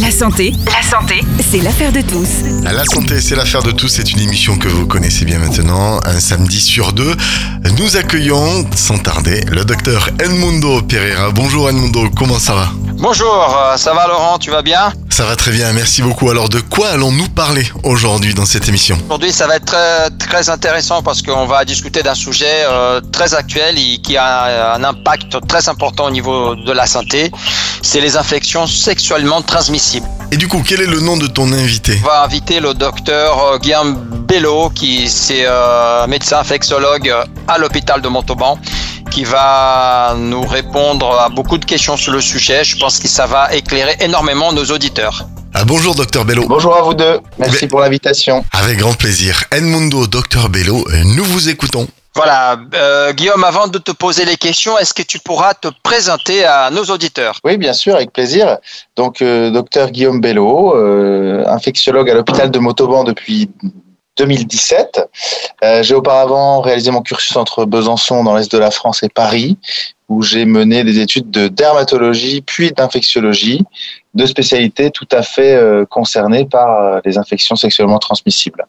La santé, la santé, c'est l'affaire de tous. La santé, c'est l'affaire de tous. C'est une émission que vous connaissez bien maintenant. Un samedi sur deux, nous accueillons sans tarder le docteur Edmundo Pereira. Bonjour Edmundo, comment ça va? Bonjour, euh, ça va Laurent, tu vas bien? Ça va très bien, merci beaucoup. Alors de quoi allons-nous parler aujourd'hui dans cette émission Aujourd'hui, ça va être très, très intéressant parce qu'on va discuter d'un sujet euh, très actuel et qui a un impact très important au niveau de la santé. C'est les infections sexuellement transmissibles. Et du coup, quel est le nom de ton invité On va inviter le docteur euh, Guillaume Bello, qui c'est euh, médecin infectiologue à l'hôpital de Montauban, qui va nous répondre à beaucoup de questions sur le sujet. Je pense que ça va éclairer énormément nos auditeurs. Ah, bonjour docteur Bello. Bonjour à vous deux, merci Mais- pour l'invitation. Avec grand plaisir. Edmundo, docteur Bello, nous vous écoutons. Voilà, euh, Guillaume, avant de te poser les questions, est-ce que tu pourras te présenter à nos auditeurs? Oui, bien sûr, avec plaisir. Donc, euh, docteur Guillaume Bello, euh, infectiologue à l'hôpital de Montauban depuis 2017. Euh, j'ai auparavant réalisé mon cursus entre Besançon, dans l'est de la France, et Paris, où j'ai mené des études de dermatologie puis d'infectiologie, deux spécialités tout à fait euh, concernées par euh, les infections sexuellement transmissibles.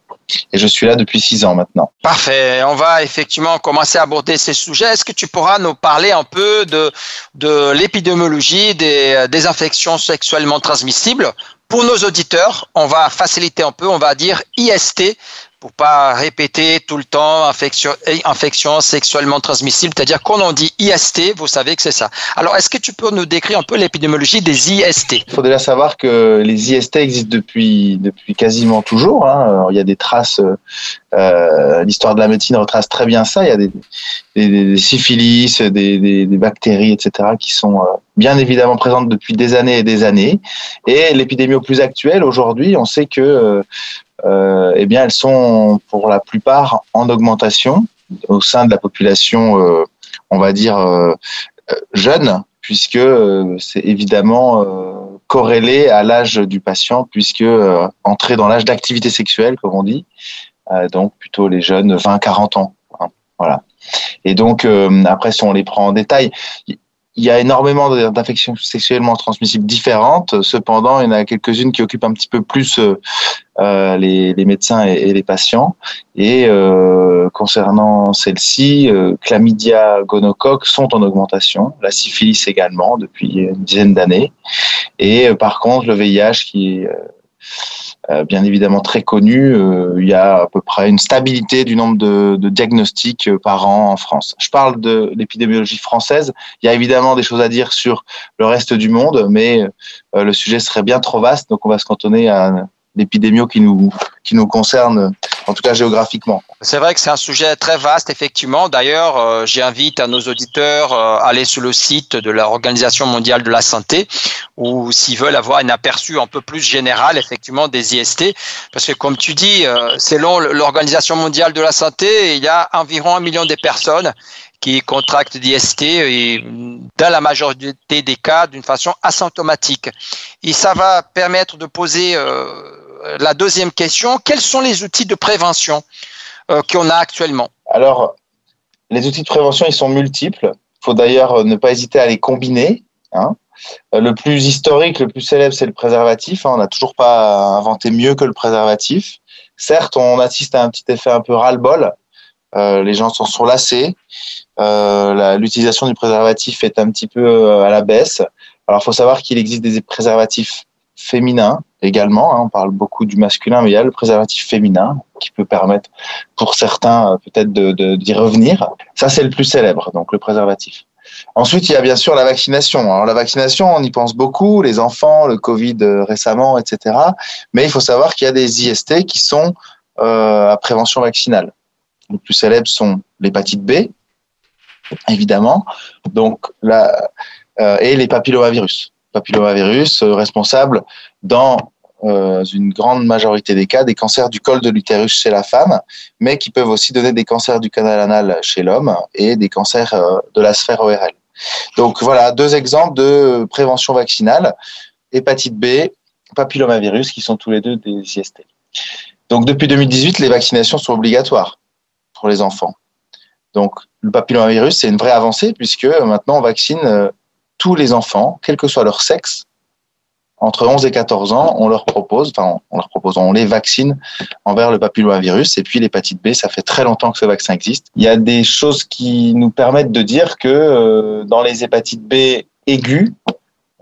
Et je suis là depuis six ans maintenant. Parfait, on va effectivement commencer à aborder ces sujets. Est-ce que tu pourras nous parler un peu de, de l'épidémiologie des, des infections sexuellement transmissibles Pour nos auditeurs, on va faciliter un peu, on va dire IST pour pas répéter tout le temps infection, sexuellement transmissible, c'est-à-dire quand on dit IST, vous savez que c'est ça. Alors, est-ce que tu peux nous décrire un peu l'épidémiologie des IST Il faut déjà savoir que les IST existent depuis, depuis quasiment toujours. Hein. Il y a des traces, euh, l'histoire de la médecine retrace très bien ça. Il y a des, syphilis, des, bactéries, etc., qui sont euh, bien évidemment présentes depuis des années et des années. Et l'épidémie au plus actuelle, aujourd'hui, on sait que euh, euh, eh bien, elles sont pour la plupart en augmentation au sein de la population, euh, on va dire, euh, euh, jeune, puisque euh, c'est évidemment euh, corrélé à l'âge du patient, puisque euh, entrer dans l'âge d'activité sexuelle, comme on dit, euh, donc plutôt les jeunes 20-40 ans. hein, voilà. Et donc, euh, après, si on les prend en détail, il y a énormément d'infections sexuellement transmissibles différentes. Cependant, il y en a quelques-unes qui occupent un petit peu plus euh, euh, les, les médecins et, les patients. Et euh, concernant celles-ci, euh, chlamydia, gonocoque sont en augmentation. La syphilis également depuis une dizaine d'années. Et euh, par contre, le VIH qui est euh, bien évidemment très connu, euh, il y a à peu près une stabilité du nombre de, de diagnostics euh, par an en France. Je parle de l'épidémiologie française. Il y a évidemment des choses à dire sur le reste du monde, mais euh, le sujet serait bien trop vaste, donc on va se cantonner à l'épidémio qui nous, qui nous concerne, en tout cas géographiquement. C'est vrai que c'est un sujet très vaste, effectivement. D'ailleurs, euh, j'invite à nos auditeurs euh, à aller sur le site de l'Organisation mondiale de la santé, ou s'ils veulent avoir un aperçu un peu plus général, effectivement, des IST. Parce que, comme tu dis, euh, selon l'Organisation mondiale de la santé, il y a environ un million de personnes qui contractent d'IST et dans la majorité des cas d'une façon asymptomatique. Et ça va permettre de poser euh, la deuxième question. Quels sont les outils de prévention euh, qu'on a actuellement? Alors, les outils de prévention, ils sont multiples. Il faut d'ailleurs euh, ne pas hésiter à les combiner. hein. Euh, Le plus historique, le plus célèbre, c'est le préservatif. hein. On n'a toujours pas inventé mieux que le préservatif. Certes, on assiste à un petit effet un peu ras-le-bol. Euh, les gens s'en sont lassés. Euh, la- L'utilisation du préservatif est un petit peu euh, à la baisse. Alors, il faut savoir qu'il existe des préservatifs féminins également. hein. On parle beaucoup du masculin, mais il y a le préservatif féminin qui peut permettre pour certains euh, peut-être de- de- d'y revenir. Ça, c'est le plus célèbre, donc le préservatif. Ensuite, il y a bien sûr la vaccination. Alors la vaccination, on y pense beaucoup, les enfants, le Covid euh, récemment, etc. Mais il faut savoir qu'il y a des IST qui sont euh, à prévention vaccinale. Les plus célèbres sont l'hépatite B, évidemment, donc euh, et les papillomavirus. Papillomavirus euh, responsables dans euh, une grande majorité des cas des cancers du col de l'utérus chez la femme, mais qui peuvent aussi donner des cancers du canal anal chez l'homme et des cancers euh, de la sphère ORL. Donc voilà deux exemples de prévention vaccinale hépatite B, papillomavirus, qui sont tous les deux des IST. Donc depuis 2018, les vaccinations sont obligatoires pour les enfants. Donc le papillomavirus, c'est une vraie avancée puisque maintenant on vaccine tous les enfants, quel que soit leur sexe, entre 11 et 14 ans, on leur propose, enfin, on leur propose, on les vaccine envers le papillomavirus. Et puis l'hépatite B, ça fait très longtemps que ce vaccin existe. Il y a des choses qui nous permettent de dire que euh, dans les hépatites B aiguës,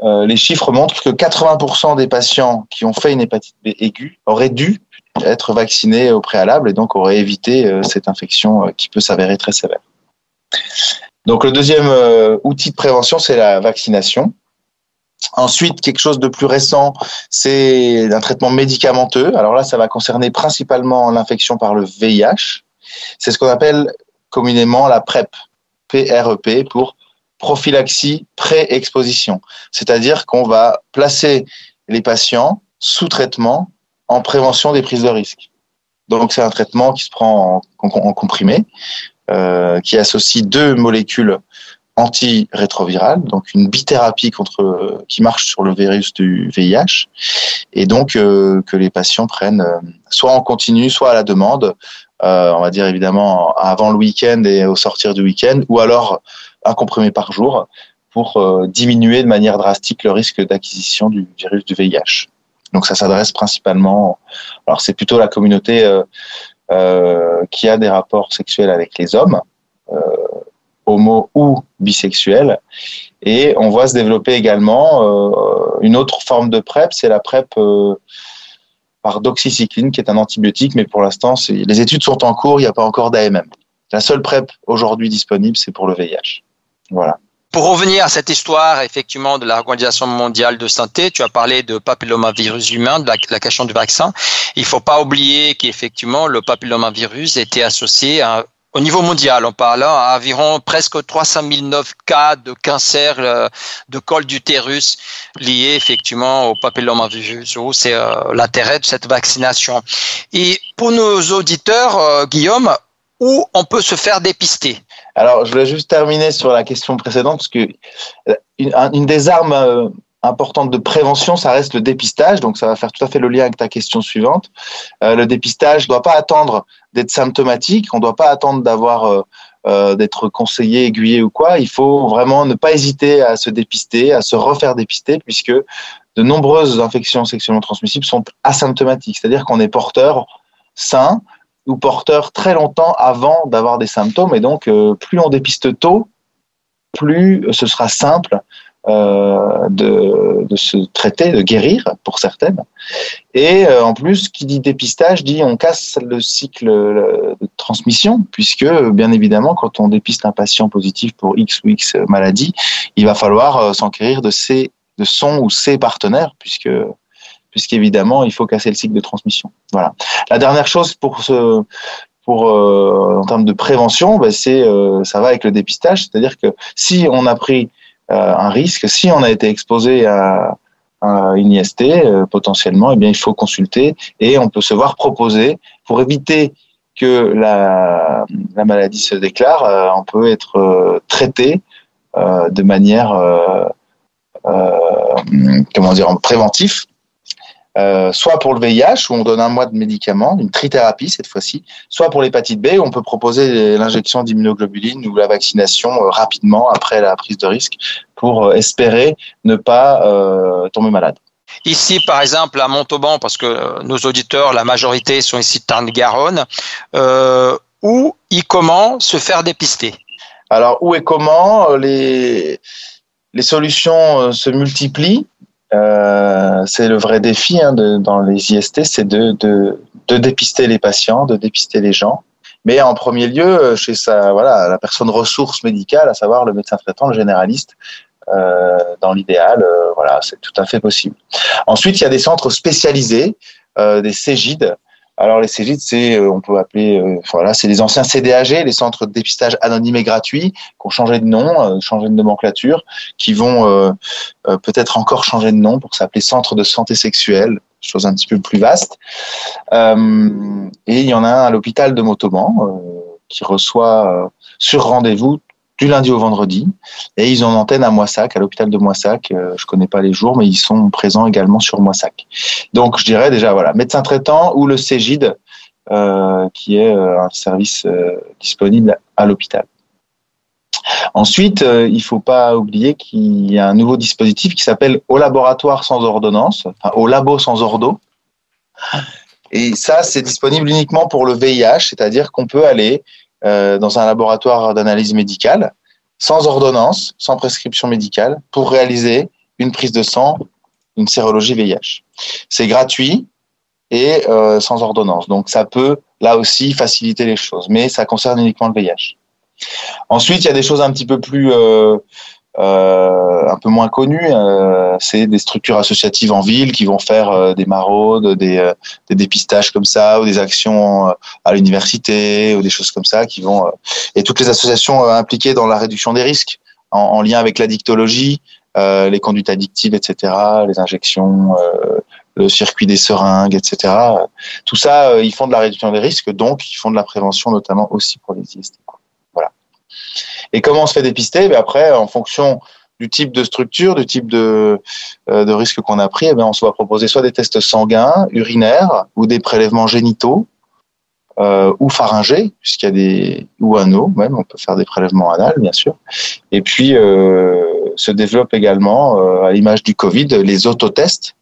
euh, les chiffres montrent que 80% des patients qui ont fait une hépatite B aiguë auraient dû être vaccinés au préalable et donc auraient évité euh, cette infection qui peut s'avérer très sévère. Donc le deuxième outil de prévention, c'est la vaccination. Ensuite, quelque chose de plus récent, c'est un traitement médicamenteux. Alors là, ça va concerner principalement l'infection par le VIH. C'est ce qu'on appelle communément la PrEP, PREP, pour prophylaxie pré-exposition. C'est-à-dire qu'on va placer les patients sous traitement en prévention des prises de risque. Donc c'est un traitement qui se prend en, comprimé, euh, qui associe deux molécules antirétrovirale, donc une bithérapie contre qui marche sur le virus du VIH, et donc euh, que les patients prennent euh, soit en continu, soit à la demande, euh, on va dire évidemment avant le week-end et au sortir du week-end, ou alors un comprimé par jour pour diminuer de manière drastique le risque d'acquisition du virus du VIH. Donc ça s'adresse principalement, alors c'est plutôt la communauté qui a des rapports sexuels avec les hommes homo ou bisexuel. Et on voit se développer également euh, une autre forme de PrEP, c'est la PrEP euh, par doxycycline, qui est un antibiotique, mais pour l'instant, les études sont en cours, il n'y a pas encore d'AMM. La seule PrEP aujourd'hui disponible, c'est pour le VIH. Voilà. Pour revenir à cette histoire, effectivement, de l'Organisation mondiale de santé, tu as parlé de papillomavirus humain, de la, question du vaccin. Il faut pas oublier qu'effectivement, le papillomavirus était associé au niveau mondial, on parle à environ presque 300 009 cas de cancer euh, de col d'utérus liés effectivement au papillomavirus. C'est euh, l'intérêt de cette vaccination. Et pour nos auditeurs, euh, Guillaume, où on peut se faire dépister? Alors, je voulais juste terminer sur la question précédente parce que une des armes importante de prévention, ça reste le dépistage. Donc, ça va faire tout à fait le lien avec ta question suivante. Euh, le dépistage ne doit pas attendre d'être symptomatique. On ne doit pas attendre d'avoir euh, euh, d'être conseillé, aiguillé ou quoi. Il faut vraiment ne pas hésiter à se dépister, à se refaire dépister, puisque de nombreuses infections sexuellement transmissibles sont asymptomatiques. C'est-à-dire qu'on est porteur sain ou porteur très longtemps avant d'avoir des symptômes. Et donc, plus on dépiste tôt, plus ce sera simple euh, de, de, se traiter, de guérir pour certaines. Et euh, en plus, qui dit dépistage dit on casse le cycle de transmission, puisque bien évidemment, quand on dépiste un patient positif pour X ou X maladie, il va falloir euh, s'enquérir de, ses, de son ou ses partenaires, puisque puisqu'évidemment, il faut casser le cycle de transmission. Voilà. La dernière chose pour ce, pour euh, en termes de prévention, ben c'est euh, ça va avec le dépistage, c'est-à-dire que si on a pris euh, un risque. Si on a été exposé à, une IST, euh, potentiellement, eh bien, il faut consulter et on peut se voir proposer pour éviter que la, maladie se déclare, euh, on peut être traité de manière comment dire préventif euh, soit pour le VIH où on donne un mois de médicaments, une trithérapie cette fois-ci, soit pour l'hépatite B où on peut proposer l'injection d'immunoglobuline ou la vaccination euh, rapidement après la prise de risque pour euh, espérer ne pas tomber malade. Ici, par exemple, à Montauban, parce que nos auditeurs, la majorité sont ici de Tarn-Garonne, où et comment se faire dépister? Alors, où et comment les, les solutions se multiplient. Euh, c'est le vrai défi hein, dans les IST, c'est de, dépister les patients, de dépister les gens. Mais en premier lieu, euh, chez voilà, la personne ressource médicale, à savoir le médecin traitant, le généraliste, euh, dans l'idéal, voilà, c'est tout à fait possible. Ensuite, il y a des centres spécialisés, des CEGID, alors les CGID, c'est, euh, on peut appeler, euh, voilà, c'est les anciens CDAG, les centres de dépistage anonymes et gratuits, qui ont changé de nom, euh, changé de nomenclature, qui vont peut-être encore changer de nom pour s'appeler centre de santé sexuelle, chose un petit peu plus vaste. et il y en a un à l'hôpital de Motoban qui reçoit sur rendez-vous du lundi au vendredi. Et ils ont une antenne à Moissac, à l'hôpital de Moissac. Euh, je connais pas les jours, mais ils sont présents également sur Moissac. Donc, je dirais déjà, voilà, médecin traitant ou le CEGID, euh, qui est euh, un service disponible à l'hôpital. Ensuite, euh, il ne faut pas oublier qu'il y a un nouveau dispositif qui s'appelle au laboratoire sans ordonnance, au labo sans ordo. Et ça, c'est disponible uniquement pour le VIH, c'est-à-dire qu'on peut aller euh, dans un laboratoire d'analyse médicale sans ordonnance, sans prescription médicale, pour réaliser une prise de sang, une sérologie VIH. C'est gratuit et euh, sans ordonnance. Donc ça peut là aussi faciliter les choses, mais ça concerne uniquement le VIH. Ensuite, il y a des choses un petit peu plus, euh, un peu moins connues. Euh, c'est des structures associatives en ville qui vont faire euh, des maraudes, des, euh, des, dépistages comme ça, ou des actions euh, à l'université, ou des choses comme ça, qui vont et toutes les associations impliquées dans la réduction des risques, en, en lien avec l'addictologie, les conduites addictives, etc., les injections le circuit des seringues, etc. Tout ça, ils font de la réduction des risques, donc ils font de la prévention, notamment aussi pour les IST. Et comment on se fait dépister? Ben Après, en fonction du type de structure, du type de, euh, risque qu'on a pris, eh bien, on se va proposer soit des tests sanguins, urinaires ou des prélèvements génitaux euh, ou pharyngés, puisqu'il y a des ou anneaux même, on peut faire des prélèvements anal bien sûr. Et puis euh, se développe également, à l'image du Covid, les autotests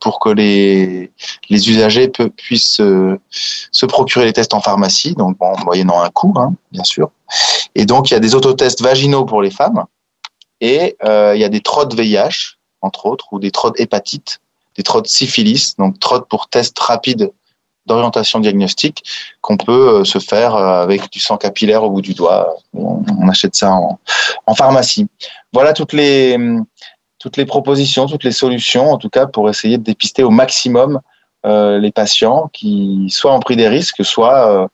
pour que les, les usagers puissent euh, se procurer les tests en pharmacie, donc en moyennant un coût, hein, bien sûr. Et donc, il y a des autotests vaginaux pour les femmes et euh, il y a des trottes VIH, entre autres, ou des trottes hépatite, des trottes syphilis, donc trottes pour tests rapides d'orientation diagnostique qu'on peut se faire avec du sang capillaire au bout du doigt. On, achète ça en, pharmacie. Voilà toutes les toutes les propositions, toutes les solutions, en tout cas pour essayer de dépister au maximum euh, les patients qui soit ont pris des risques, soit euh,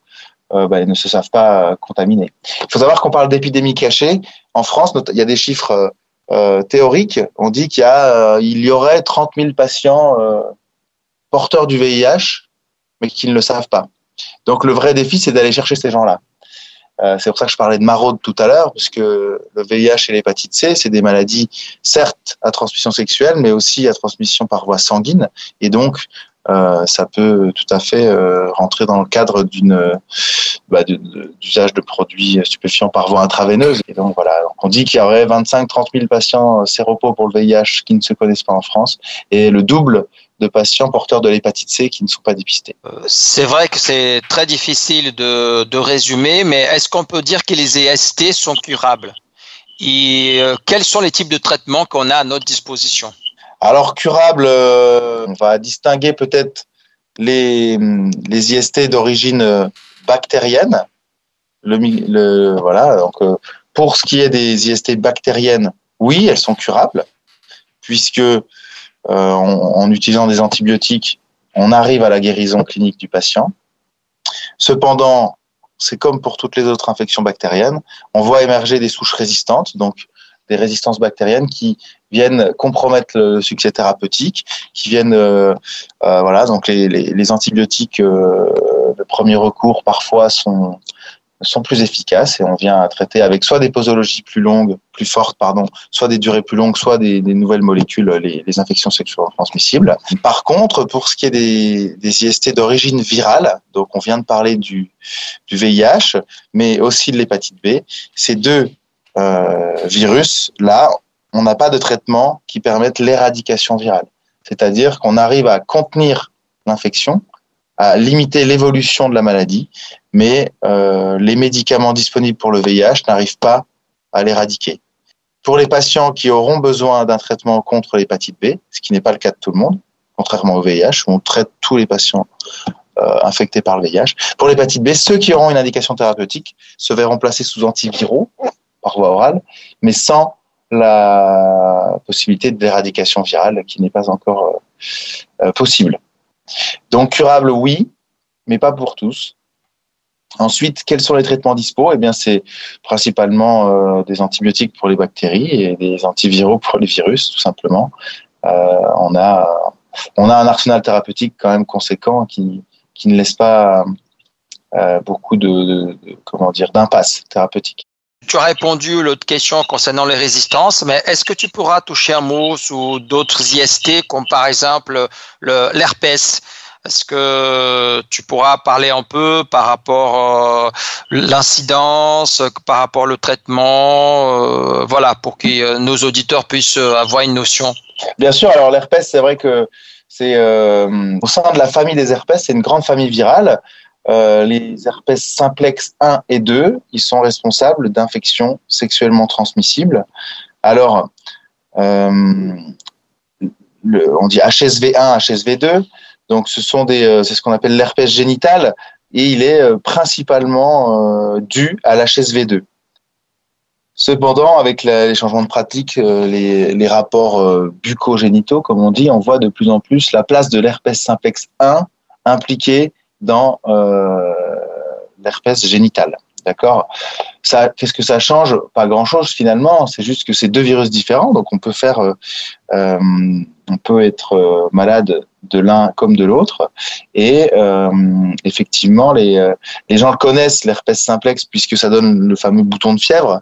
euh, bah, ne se savent pas contaminer. Il faut savoir qu'on parle d'épidémie cachée. En France, il y a des chiffres théoriques. On dit qu'il y aurait 30 000 patients porteurs du VIH, mais qui ne le savent pas. Donc le vrai défi, c'est d'aller chercher ces gens-là. Euh, c'est pour ça que je parlais de maraude tout à l'heure, puisque le VIH et l'hépatite C, c'est des maladies certes à transmission sexuelle, mais aussi à transmission par voie sanguine. Et donc, euh, ça peut tout à fait euh, rentrer dans le cadre d'une bah, d'usage de, produits stupéfiants par voie intraveineuse. Et donc voilà, on dit qu'il y aurait 25-30 000 patients séropos pour le VIH qui ne se connaissent pas en France, et le double de patients porteurs de l'hépatite C qui ne sont pas dépistés. C'est vrai que c'est très difficile de, de résumer, mais est-ce qu'on peut dire que les EST sont curables? Et quels sont les types de traitements qu'on a à notre disposition? Alors, curable, euh, on va distinguer peut-être les, les IST d'origine euh, bactérienne. Le, le, voilà, donc, euh, pour ce qui est des IST bactériennes, oui, elles sont curables, puisque euh, en, en, utilisant des antibiotiques, on arrive à la guérison clinique du patient. Cependant, c'est comme pour toutes les autres infections bactériennes, on voit émerger des souches résistantes, donc des résistances bactériennes qui viennent compromettre le succès thérapeutique, qui viennent, euh, euh, voilà, donc les, les, les antibiotiques euh, de premier recours parfois sont sont plus efficaces et on vient traiter avec soit des posologies plus longues, plus fortes, pardon, soit des durées plus longues, soit des, des nouvelles molécules, les, les, infections sexuellement transmissibles. Par contre, pour ce qui est des, des IST d'origine virale, donc on vient de parler du, du VIH, mais aussi de l'hépatite B, ces deux euh, virus, là, on n'a pas de traitement qui permette l'éradication virale. C'est-à-dire qu'on arrive à contenir l'infection, à limiter l'évolution de la maladie, mais euh, les médicaments disponibles pour le VIH n'arrivent pas à l'éradiquer. Pour les patients qui auront besoin d'un traitement contre l'hépatite B, ce qui n'est pas le cas de tout le monde, contrairement au VIH, où on traite tous les patients euh, infectés par le VIH. Pour l'hépatite B, ceux qui auront une indication thérapeutique se verront placés sous antiviraux par voie orale, mais sans la possibilité d'éradication virale qui n'est pas encore euh, euh, possible. Donc curable, oui, mais pas pour tous. Ensuite, quels sont les traitements dispo? Eh bien, c'est principalement euh, des antibiotiques pour les bactéries et des antiviraux pour les virus, tout simplement. Euh, on a on a un arsenal thérapeutique quand même conséquent qui qui ne laisse pas euh, beaucoup de, de, comment dire d'impasse thérapeutique. Tu as répondu l'autre question concernant les résistances, mais est-ce que tu pourras toucher un mot sur d'autres IST, comme par exemple l'herpès? Est-ce que tu pourras parler un peu par rapport à l'incidence, par rapport au traitement, voilà, pour que nos auditeurs puissent avoir une notion? Bien sûr, alors l'herpès, c'est vrai que c'est au sein de la famille des herpès, c'est une grande famille virale. Euh, les herpès simplex 1 et 2, ils sont responsables d'infections sexuellement transmissibles. Alors, euh, on dit HSV1, HSV2, donc ce sont des, euh, c'est ce qu'on appelle l'herpès génital, et il est principalement dû à l'HSV2. Cependant, avec les changements de pratique, les, les rapports bucogénitaux, comme on dit, on voit de plus en plus la place de l'herpès simplex 1 impliquée dans euh, l'herpès génital. D'accord? Qu'est-ce que ça change? Pas grand-chose finalement. C'est juste que c'est deux virus différents, donc on peut faire, euh, euh on peut être euh, malade de l'un comme de l'autre. Et effectivement, les, les gens le connaissent l'herpès simplex puisque ça donne le fameux bouton de fièvre.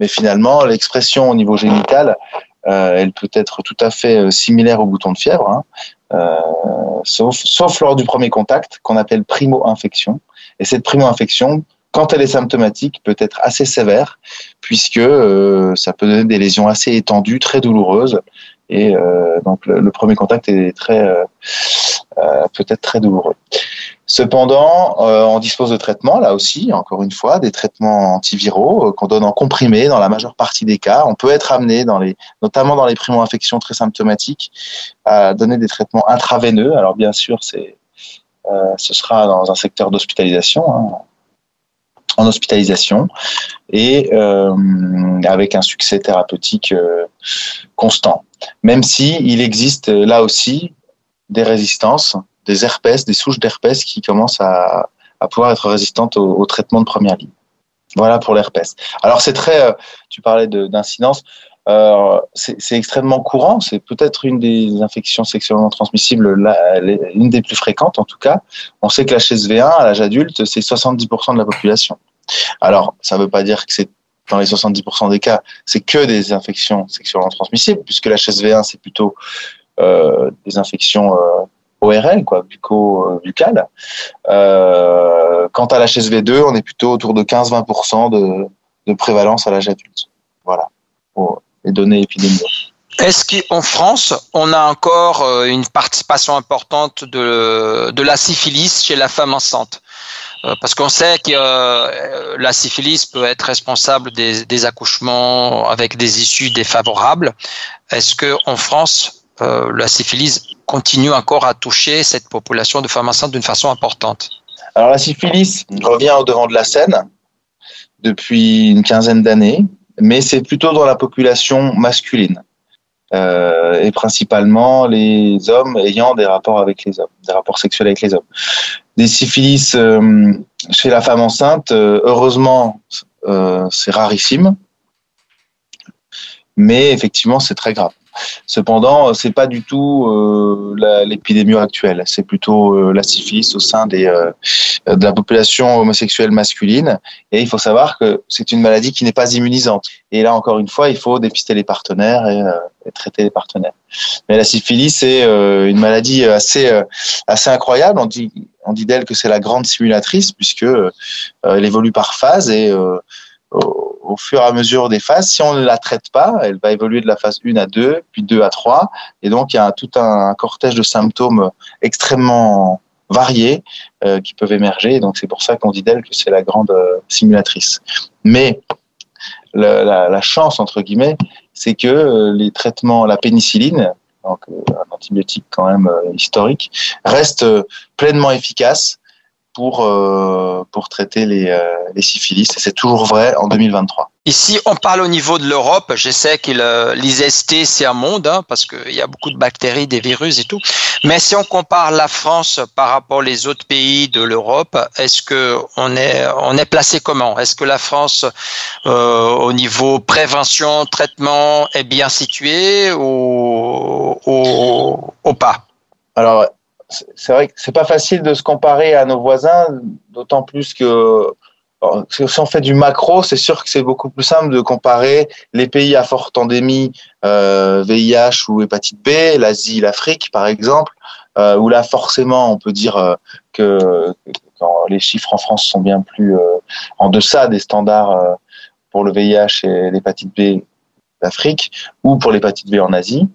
Mais finalement, l'expression au niveau génital, elle peut être tout à fait similaire au bouton de fièvre. Hein. Euh, sauf, sauf lors du premier contact qu'on appelle primo-infection. Et cette primo-infection, quand elle est symptomatique, peut être assez sévère, puisque euh, ça peut donner des lésions assez étendues, très douloureuses. Et euh, donc le, premier contact est très peut-être très douloureux. Cependant, on dispose de traitements, là aussi, encore une fois, des traitements antiviraux qu'on donne en comprimé dans la majeure partie des cas. On peut être amené, dans les, notamment dans les primo-infections très symptomatiques, à donner des traitements intraveineux. Alors bien sûr, c'est, euh, ce sera dans un secteur d'hospitalisation, hein, en hospitalisation, et euh, avec un succès thérapeutique euh, constant. Même si il existe là aussi des résistances, des herpès, des souches d'herpès qui commencent à, pouvoir être résistantes au, au, traitement de première ligne. Voilà pour l'herpès. Alors c'est très, tu parlais d'incidence. Euh, c'est extrêmement courant. C'est peut-être une des infections sexuellement transmissibles, une des plus fréquentes en tout cas. On sait que la HSV1 à l'âge adulte, c'est 70% de la population. Alors, ça ne veut pas dire que dans les 70% des cas, c'est que des infections sexuellement transmissibles, puisque la HSV1, c'est plutôt euh, des infections euh, ORL, bucco-buccales. Quant à la HSV2, on est plutôt autour de 15-20% de, de prévalence à l'âge adulte. Voilà les données épidémiologiques. Est-ce qu'en France, on a encore euh, une participation importante de, de la syphilis chez la femme enceinte? Euh, parce qu'on sait que euh, la syphilis peut être responsable des, des, accouchements avec des issues défavorables. Est-ce que en France, la syphilis continue encore à toucher cette population de femmes enceintes d'une façon importante? Alors la syphilis revient au devant de la scène depuis une quinzaine d'années mais c'est plutôt dans la population masculine. Euh, et principalement les hommes ayant des rapports avec les hommes, des rapports sexuels avec les hommes. Des syphilis euh, chez la femme enceinte, euh, heureusement, euh, c'est rarissime, mais effectivement, c'est très grave. Cependant, c'est pas du tout euh, l'épidémie actuelle. C'est plutôt euh, la syphilis au sein des, euh, de la population homosexuelle masculine. Et il faut savoir que c'est une maladie qui n'est pas immunisante. Et là, encore une fois, il faut dépister les partenaires et, traiter les partenaires. Mais la syphilis, c'est une maladie assez, assez incroyable. On dit, on dit d'elle que c'est la grande simulatrice puisque elle évolue par phase et au, fur et à mesure des phases. Si on ne la traite pas, elle va évoluer de la phase 1 à 2, puis 2 à 3. Et donc, il y a tout un, cortège de symptômes extrêmement variés euh, qui peuvent émerger. donc, c'est pour ça qu'on dit d'elle que c'est la grande euh, simulatrice. Mais la, la, chance, entre guillemets, c'est que euh, les traitements, la pénicilline, donc un antibiotique quand même historique, reste pleinement efficace pour, euh, pour traiter les, euh, les syphilis. C'est toujours vrai en 2023. Ici, on parle au niveau de l'Europe. Je sais que l'IST, c'est un monde, hein, parce qu'il y a beaucoup de bactéries, des virus et tout. Mais si on compare la France par rapport aux autres pays de l'Europe, est-ce que on est, on est placé comment? Est-ce que la France, euh, au niveau prévention, traitement, est bien située ou, ou, ou pas? Alors, c'est vrai que c'est pas facile de se comparer à nos voisins, d'autant plus que si on fait du macro, c'est sûr que c'est beaucoup plus simple de comparer les pays à forte endémie euh, VIH ou hépatite B, l'Asie, l'Afrique par exemple, euh, où là forcément on peut dire euh, que, les chiffres en France sont bien plus euh, en deçà des standards euh, pour le VIH et l'hépatite B d'Afrique ou pour l'hépatite B en Asie.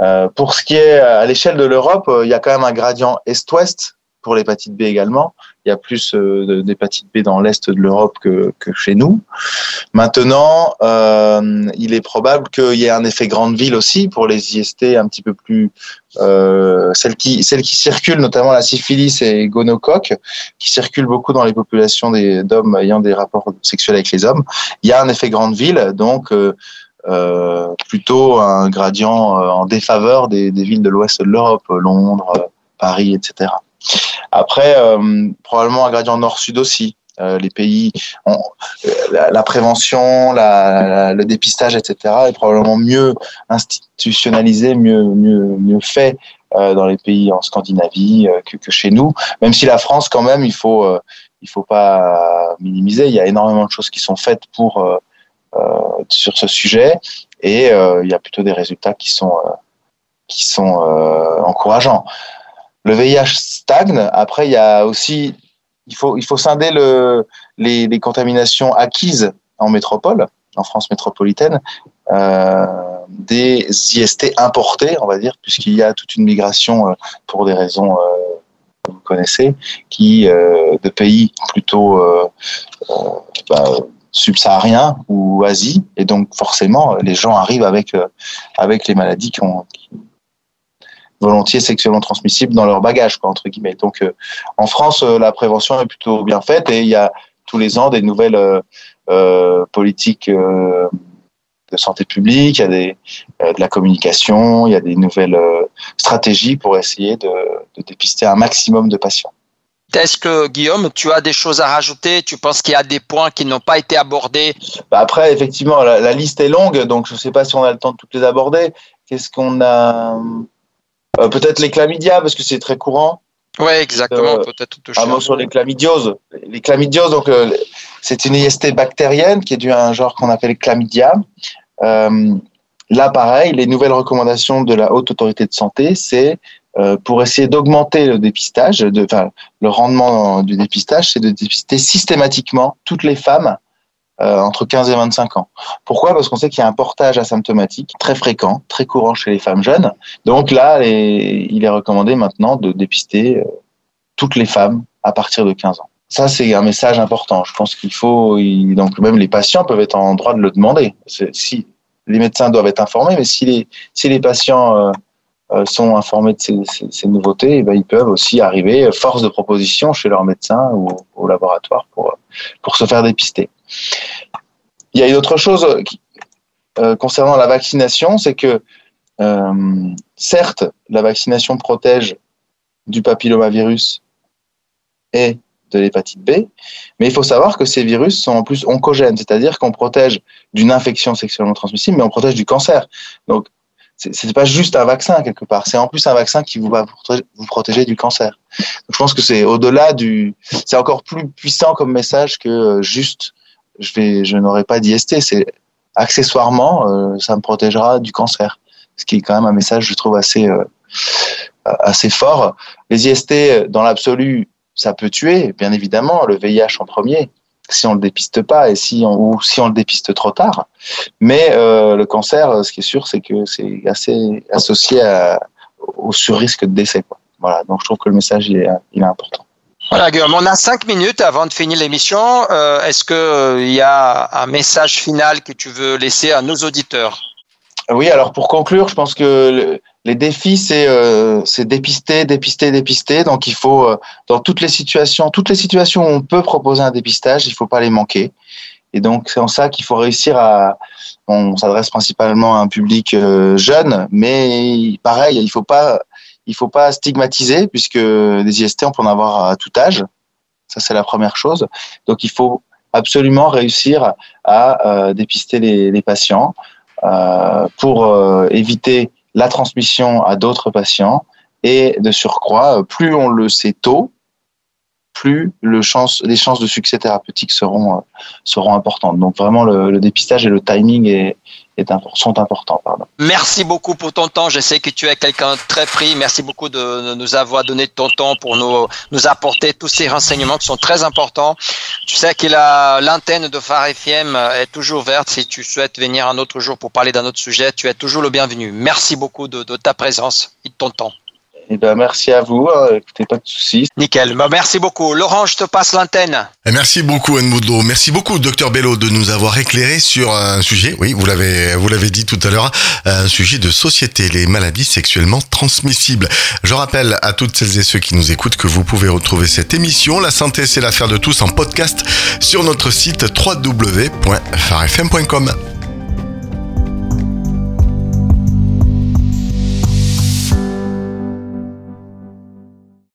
Euh, pour ce qui est à l'échelle de l'Europe, il y a quand même un gradient est-ouest pour l'hépatite B également. Il y a plus euh, d'hépatite B dans l'est de l'Europe que, que, chez nous. Maintenant, euh, il est probable qu'il y ait un effet grande ville aussi pour les IST un petit peu plus euh, celles qui celles qui circulent, notamment la syphilis et gonocoque, qui circulent beaucoup dans les populations d'hommes ayant des rapports sexuels avec les hommes. Il y a un effet grande ville, donc euh, euh, plutôt un gradient euh, en défaveur des, des villes de l'ouest de l'Europe, Londres, Paris, etc. Après, euh, probablement un gradient nord-sud aussi. Euh, les pays, ont, la, la, prévention, la, la, le dépistage, etc., est probablement mieux institutionnalisé, mieux, mieux, mieux fait euh, dans les pays en Scandinavie euh, que, que, chez nous. Même si la France, quand même, il faut, euh, il faut pas minimiser. Il y a énormément de choses qui sont faites pour euh, sur ce sujet, et il y a plutôt des résultats qui sont qui sont encourageants le VIH stagne. Après, il y a aussi, il faut, il faut scinder le, les, contaminations acquises en métropole, en France métropolitaine, euh, des IST importés, on va dire, puisqu'il y a toute une migration euh, pour des raisons euh, que vous connaissez, qui euh, de pays plutôt euh, bah, subsahariens ou Asie, et donc forcément, les gens arrivent avec avec les maladies qui ont, qui, volontiers sexuellement transmissibles dans leur bagage, quoi, entre guillemets. Donc, euh, en France, euh, la prévention est plutôt bien faite et il y a tous les ans des nouvelles euh, euh politiques euh, de santé publique, il y a des, de la communication, il y a des nouvelles stratégies pour essayer de, de dépister un maximum de patients. Est-ce que Guillaume, tu as des choses à rajouter? Tu penses qu'il y a des points qui n'ont pas été abordés? Bah Après, effectivement, la, la, liste est longue, donc je ne sais pas si on a le temps de toutes les aborder. Qu'est-ce qu'on a euh, peut-être les chlamydia, parce que c'est très courant. Oui, exactement. Euh, peut-être un mot sur les chlamydioses. Les chlamydioses, donc, euh, c'est une IST bactérienne qui est due à un genre qu'on appelle chlamydia. Là, pareil, les nouvelles recommandations de la Haute Autorité de Santé, c'est pour essayer d'augmenter le dépistage, enfin, le rendement du dépistage, c'est de dépister systématiquement toutes les femmes euh, entre 15 et 25 ans. Pourquoi? Parce qu'on sait qu'il y a un portage asymptomatique très fréquent, très courant chez les femmes jeunes. Donc là, il est recommandé maintenant de dépister euh, toutes les femmes à partir de 15 ans. Ça, c'est un message important. Je pense qu'il faut, donc même les patients peuvent être en droit de le demander. Si les médecins doivent être informés, mais si les patients euh, euh sont informés de ces, nouveautés, eh ben, ils peuvent aussi arriver force de proposition chez leur médecin ou au laboratoire pour pour se faire dépister. Il y a une autre chose euh, concernant la vaccination, c'est que euh, certes, la vaccination protège du papillomavirus et de l'hépatite B, mais il faut savoir que ces virus sont en plus oncogènes, c'est-à-dire qu'on protège d'une infection sexuellement transmissible, mais on protège du cancer. Donc, c'est pas juste un vaccin quelque part, c'est en plus un vaccin qui vous va vous protéger du cancer. Je pense que c'est au-delà du, c'est encore plus puissant comme message que juste je vais, je n'aurai pas d'IST. C'est accessoirement, euh, ça me protégera du cancer, ce qui est quand même un message, je trouve assez euh, assez fort. Les IST, dans l'absolu, ça peut tuer, bien évidemment, le VIH en premier, si on le dépiste pas et si on, ou si on le dépiste trop tard. Mais euh, le cancer, ce qui est sûr, c'est que c'est assez associé à, au sur-risque de décès. Quoi. Voilà, donc je trouve que le message il est, il est important. Voilà, Guillaume, on a cinq minutes avant de finir l'émission. Euh, Est-ce qu'il euh, y a un message final que tu veux laisser à nos auditeurs? Oui, alors pour conclure, je pense que le, les défis, c'est euh, dépister, dépister, dépister. Donc il faut, euh, dans toutes les situations, toutes les situations où on peut proposer un dépistage, il ne faut pas les manquer. Et donc c'est en ça qu'il faut réussir à... On s'adresse principalement à un public euh, jeune, mais pareil, il ne faut pas il faut pas stigmatiser puisque des IST on peut en avoir à tout âge. Ça c'est la première chose. Donc il faut absolument réussir à euh, dépister les, les patients euh, pour euh, éviter la transmission à d'autres patients et de surcroît, plus on le sait tôt, plus les chances de succès thérapeutique seront, seront importantes. Donc vraiment, le, dépistage et le timing sont importants. Pardon. Merci beaucoup pour ton temps. Je sais que tu es quelqu'un très pris. Merci beaucoup de nous avoir donné ton temps pour nous, nous apporter tous ces renseignements qui sont très importants. Tu sais que l'antenne de Phare FM est toujours verte. Si tu souhaites venir un autre jour pour parler d'un autre sujet, tu es toujours le bienvenu. Merci beaucoup de, de ta présence et de ton temps. Eh ben, merci à vous. Hein. Écoutez, pas de soucis. Nickel. Ben, merci beaucoup. Laurent, je te passe l'antenne. Merci beaucoup, Anne. Merci beaucoup, docteur Bello, de nous avoir éclairé sur un sujet. Oui, vous l'avez, vous l'avez dit tout à l'heure, un sujet de société, les maladies sexuellement transmissibles. Je rappelle à toutes celles et ceux qui nous écoutent que vous pouvez retrouver cette émission, La santé, c'est l'affaire de tous, en podcast sur notre site www.farfm.com.